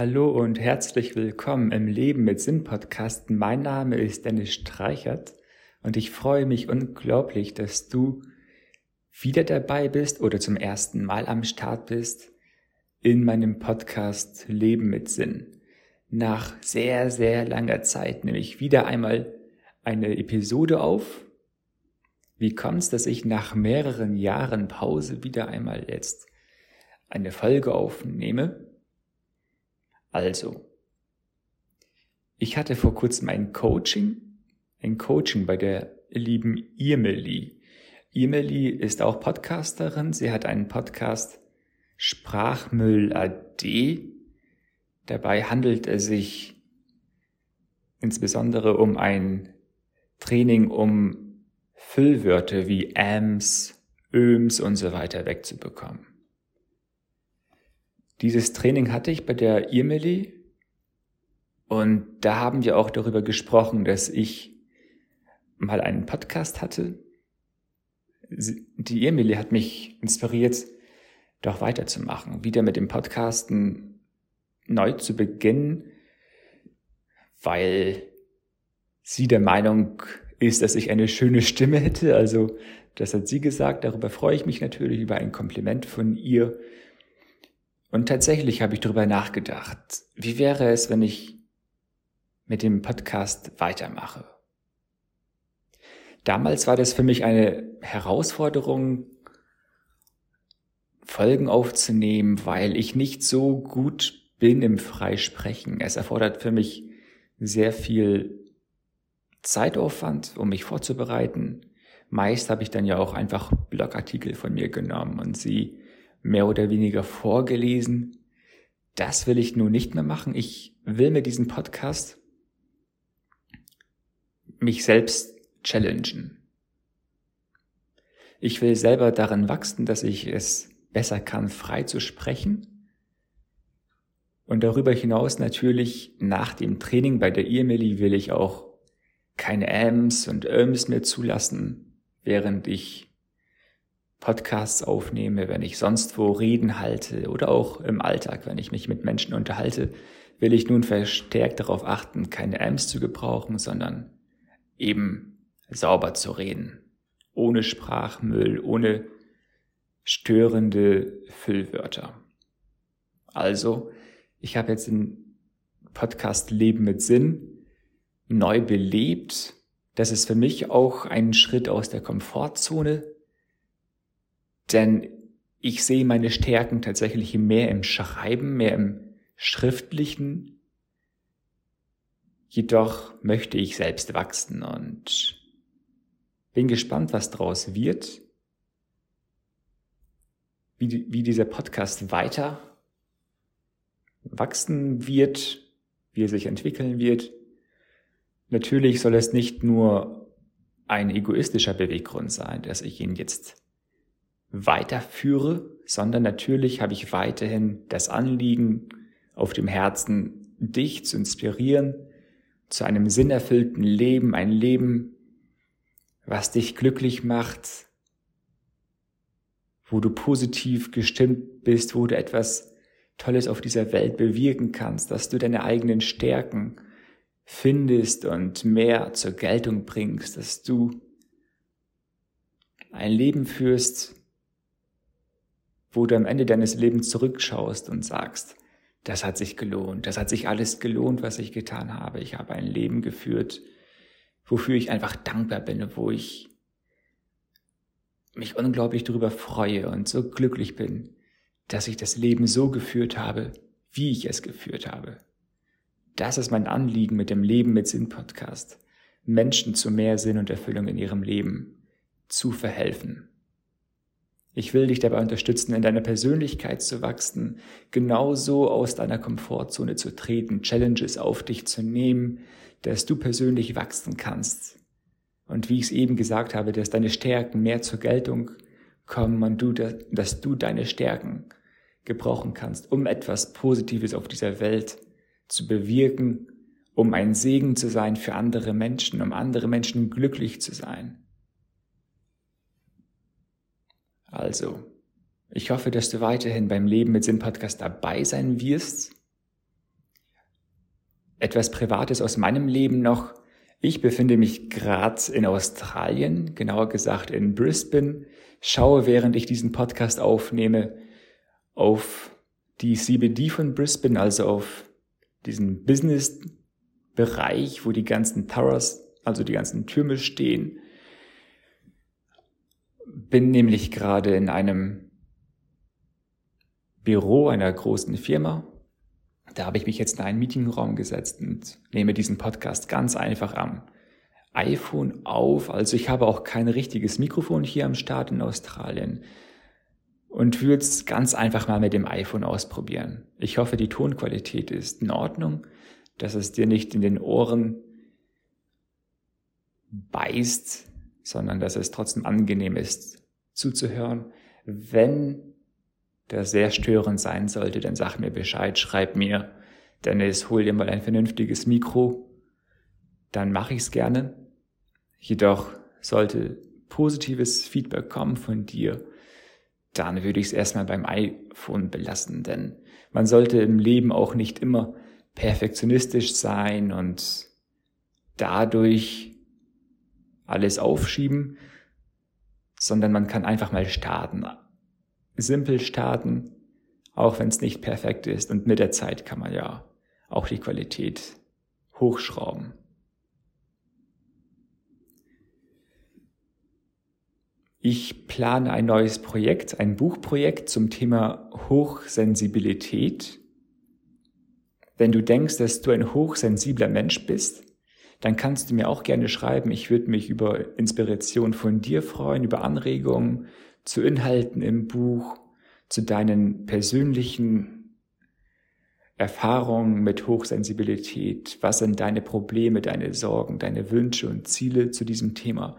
Hallo und herzlich willkommen im Leben mit Sinn Podcast. Mein Name ist Dennis Streichert und ich freue mich unglaublich, dass du wieder dabei bist oder zum ersten Mal am Start bist in meinem Podcast Leben mit Sinn. Nach sehr, sehr langer Zeit nehme ich wieder einmal eine Episode auf. Wie kommt es, dass ich nach mehreren Jahren Pause wieder einmal jetzt eine Folge aufnehme? Also, ich hatte vor kurzem ein Coaching, ein Coaching bei der lieben Irmeli. Irmeli ist auch Podcasterin. Sie hat einen Podcast Sprachmüll AD. Dabei handelt es sich insbesondere um ein Training, um Füllwörter wie Ams, Öms und so weiter wegzubekommen. Dieses Training hatte ich bei der Irmeli und da haben wir auch darüber gesprochen, dass ich mal einen Podcast hatte. Die Irmeli hat mich inspiriert, doch weiterzumachen, wieder mit dem Podcasten neu zu beginnen, weil sie der Meinung ist, dass ich eine schöne Stimme hätte. Also das hat sie gesagt. Darüber freue ich mich natürlich über ein Kompliment von ihr. Und tatsächlich habe ich darüber nachgedacht, wie wäre es, wenn ich mit dem Podcast weitermache? Damals war das für mich eine Herausforderung, Folgen aufzunehmen, weil ich nicht so gut bin im Freisprechen. Es erfordert für mich sehr viel Zeitaufwand, um mich vorzubereiten. Meist habe ich dann ja auch einfach Blogartikel von mir genommen und sie mehr oder weniger vorgelesen. Das will ich nun nicht mehr machen. Ich will mit diesem Podcast mich selbst challengen. Ich will selber darin wachsen, dass ich es besser kann, frei zu sprechen. Und darüber hinaus natürlich nach dem Training bei der Irmeli will ich auch keine Ms und Öms mehr zulassen, während ich Podcasts aufnehme, wenn ich sonst wo Reden halte oder auch im Alltag, wenn ich mich mit Menschen unterhalte, will ich nun verstärkt darauf achten, keine Amps zu gebrauchen, sondern eben sauber zu reden. Ohne Sprachmüll, ohne störende Füllwörter. Also, ich habe jetzt den Podcast Leben mit Sinn neu belebt. Das ist für mich auch ein Schritt aus der Komfortzone, denn ich sehe meine Stärken tatsächlich mehr im Schreiben, mehr im Schriftlichen. Jedoch möchte ich selbst wachsen und bin gespannt, was daraus wird, wie, wie dieser Podcast weiter wachsen wird, wie er sich entwickeln wird. Natürlich soll es nicht nur ein egoistischer Beweggrund sein, dass ich ihn jetzt weiterführe, sondern natürlich habe ich weiterhin das Anliegen auf dem Herzen, dich zu inspirieren zu einem sinnerfüllten Leben, ein Leben, was dich glücklich macht, wo du positiv gestimmt bist, wo du etwas Tolles auf dieser Welt bewirken kannst, dass du deine eigenen Stärken findest und mehr zur Geltung bringst, dass du ein Leben führst, wo du am Ende deines Lebens zurückschaust und sagst, das hat sich gelohnt, das hat sich alles gelohnt, was ich getan habe. Ich habe ein Leben geführt, wofür ich einfach dankbar bin, wo ich mich unglaublich darüber freue und so glücklich bin, dass ich das Leben so geführt habe, wie ich es geführt habe. Das ist mein Anliegen mit dem Leben mit Sinn Podcast, Menschen zu mehr Sinn und Erfüllung in ihrem Leben zu verhelfen. Ich will dich dabei unterstützen, in deiner Persönlichkeit zu wachsen, genauso aus deiner Komfortzone zu treten, Challenges auf dich zu nehmen, dass du persönlich wachsen kannst. Und wie ich es eben gesagt habe, dass deine Stärken mehr zur Geltung kommen und du, dass du deine Stärken gebrauchen kannst, um etwas Positives auf dieser Welt zu bewirken, um ein Segen zu sein für andere Menschen, um andere Menschen glücklich zu sein. Also, ich hoffe, dass du weiterhin beim Leben mit Sinn Podcast dabei sein wirst. etwas Privates aus meinem Leben noch. Ich befinde mich gerade in Australien, genauer gesagt in Brisbane, schaue, während ich diesen Podcast aufnehme, auf die CBD von Brisbane, also auf diesen Business-Bereich, wo die ganzen Towers, also die ganzen Türme stehen. Bin nämlich gerade in einem Büro einer großen Firma da habe ich mich jetzt in einen Meetingraum gesetzt und nehme diesen Podcast ganz einfach am iPhone auf. Also ich habe auch kein richtiges Mikrofon hier am Start in Australien und würde es ganz einfach mal mit dem iPhone ausprobieren. Ich hoffe, die Tonqualität ist in Ordnung, dass es dir nicht in den Ohren beißt, sondern dass es trotzdem angenehm ist zuzuhören. Wenn das sehr störend sein sollte, dann sag mir Bescheid, schreib mir, Dennis, hol dir mal ein vernünftiges Mikro, dann mache ich es gerne. Jedoch sollte positives Feedback kommen von dir, dann würde ich es erstmal beim iPhone belassen, denn man sollte im Leben auch nicht immer perfektionistisch sein und dadurch alles aufschieben, sondern man kann einfach mal starten simpel starten, auch wenn es nicht perfekt ist. Und mit der Zeit kann man ja auch die Qualität hochschrauben. Ich plane ein neues Projekt, ein Buchprojekt zum Thema Hochsensibilität. Wenn du denkst, dass du ein hochsensibler Mensch bist, dann kannst du mir auch gerne schreiben. Ich würde mich über Inspiration von dir freuen, über Anregungen, zu Inhalten im Buch, zu deinen persönlichen Erfahrungen mit Hochsensibilität, was sind deine Probleme, deine Sorgen, deine Wünsche und Ziele zu diesem Thema,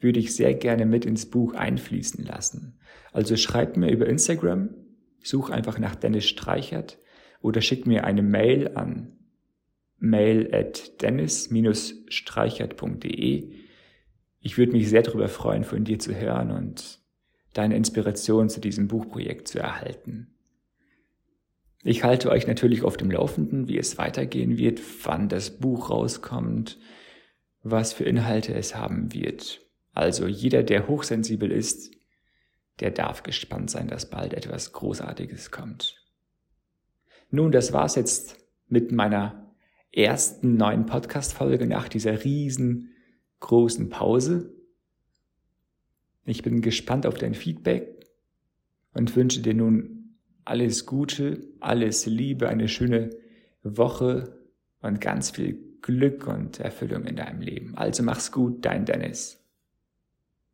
würde ich sehr gerne mit ins Buch einfließen lassen. Also schreib mir über Instagram, such einfach nach Dennis Streichert oder schick mir eine Mail an mail at dennis-streichert.de. Ich würde mich sehr darüber freuen, von dir zu hören und deine Inspiration zu diesem Buchprojekt zu erhalten. Ich halte euch natürlich auf dem Laufenden, wie es weitergehen wird, wann das Buch rauskommt, was für Inhalte es haben wird. Also jeder, der hochsensibel ist, der darf gespannt sein, dass bald etwas Großartiges kommt. Nun, das war's jetzt mit meiner ersten neuen Podcast-Folge nach dieser riesengroßen Pause. Ich bin gespannt auf dein Feedback und wünsche dir nun alles Gute, alles Liebe, eine schöne Woche und ganz viel Glück und Erfüllung in deinem Leben. Also mach's gut, dein Dennis.